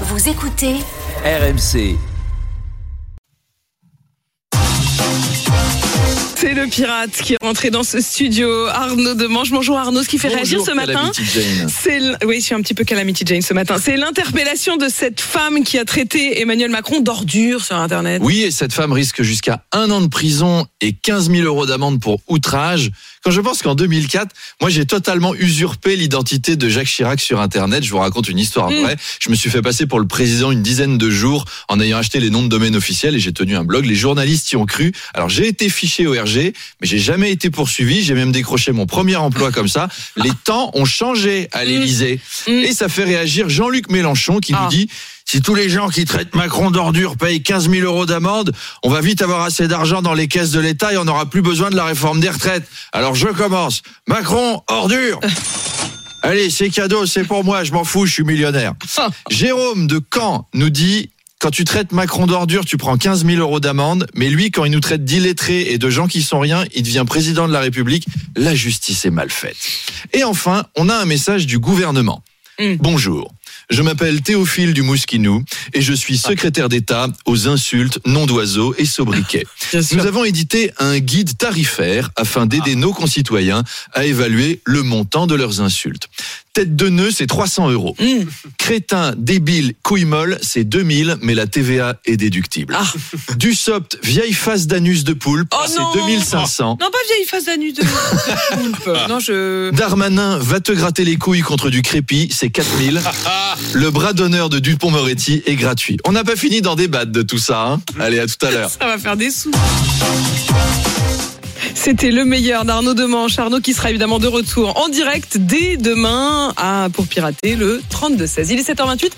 Vous écoutez RMC. C'est le pirate qui est rentré dans ce studio, Arnaud Demange. Bonjour Arnaud, ce qui fait réagir ce matin. C'est l- oui, je suis un petit peu Calamity Jane ce matin. C'est l'interpellation de cette femme qui a traité Emmanuel Macron d'ordure sur Internet. Oui, et cette femme risque jusqu'à un an de prison et 15 000 euros d'amende pour outrage. Quand je pense qu'en 2004, moi j'ai totalement usurpé l'identité de Jacques Chirac sur Internet. Je vous raconte une histoire Mm. vraie. Je me suis fait passer pour le président une dizaine de jours en ayant acheté les noms de domaine officiels et j'ai tenu un blog. Les journalistes y ont cru. Alors j'ai été fiché au RG, mais j'ai jamais été poursuivi. J'ai même décroché mon premier emploi comme ça. Les temps ont changé à l'Élysée. Mm. Et ça fait réagir Jean-Luc Mélenchon qui Ah. nous dit si tous les gens qui traitent Macron d'ordure payent 15 000 euros d'amende, on va vite avoir assez d'argent dans les caisses de l'État et on n'aura plus besoin de la réforme des retraites. Alors je commence. Macron, ordure Allez, c'est cadeau, c'est pour moi, je m'en fous, je suis millionnaire. Ah. Jérôme de Caen nous dit quand tu traites Macron d'ordure, tu prends 15 000 euros d'amende, mais lui, quand il nous traite d'illettrés et de gens qui sont rien, il devient président de la République. La justice est mal faite. Et enfin, on a un message du gouvernement. Mm. Bonjour. Je m'appelle Théophile du Mousquinou et je suis secrétaire d'État aux insultes, noms d'oiseaux et sobriquets. Nous avons édité un guide tarifaire afin d'aider nos concitoyens à évaluer le montant de leurs insultes. Tête de nœud, c'est 300 euros. Mm. Crétin, débile, couille molle, c'est 2000, mais la TVA est déductible. Ah. Du sopt, vieille face d'anus de poulpe, Oh c'est non 2500. Non, pas vieille face d'anus de poulpe. Non, je. Darmanin va te gratter les couilles contre du crépi, c'est 4000. Le bras d'honneur de Dupont-Moretti est gratuit. On n'a pas fini d'en débattre de tout ça. Hein Allez, à tout à l'heure. Ça va faire des sous. C'était le meilleur d'Arnaud Demanche. Arnaud qui sera évidemment de retour en direct dès demain à, pour pirater le 32-16. Il est 7h28.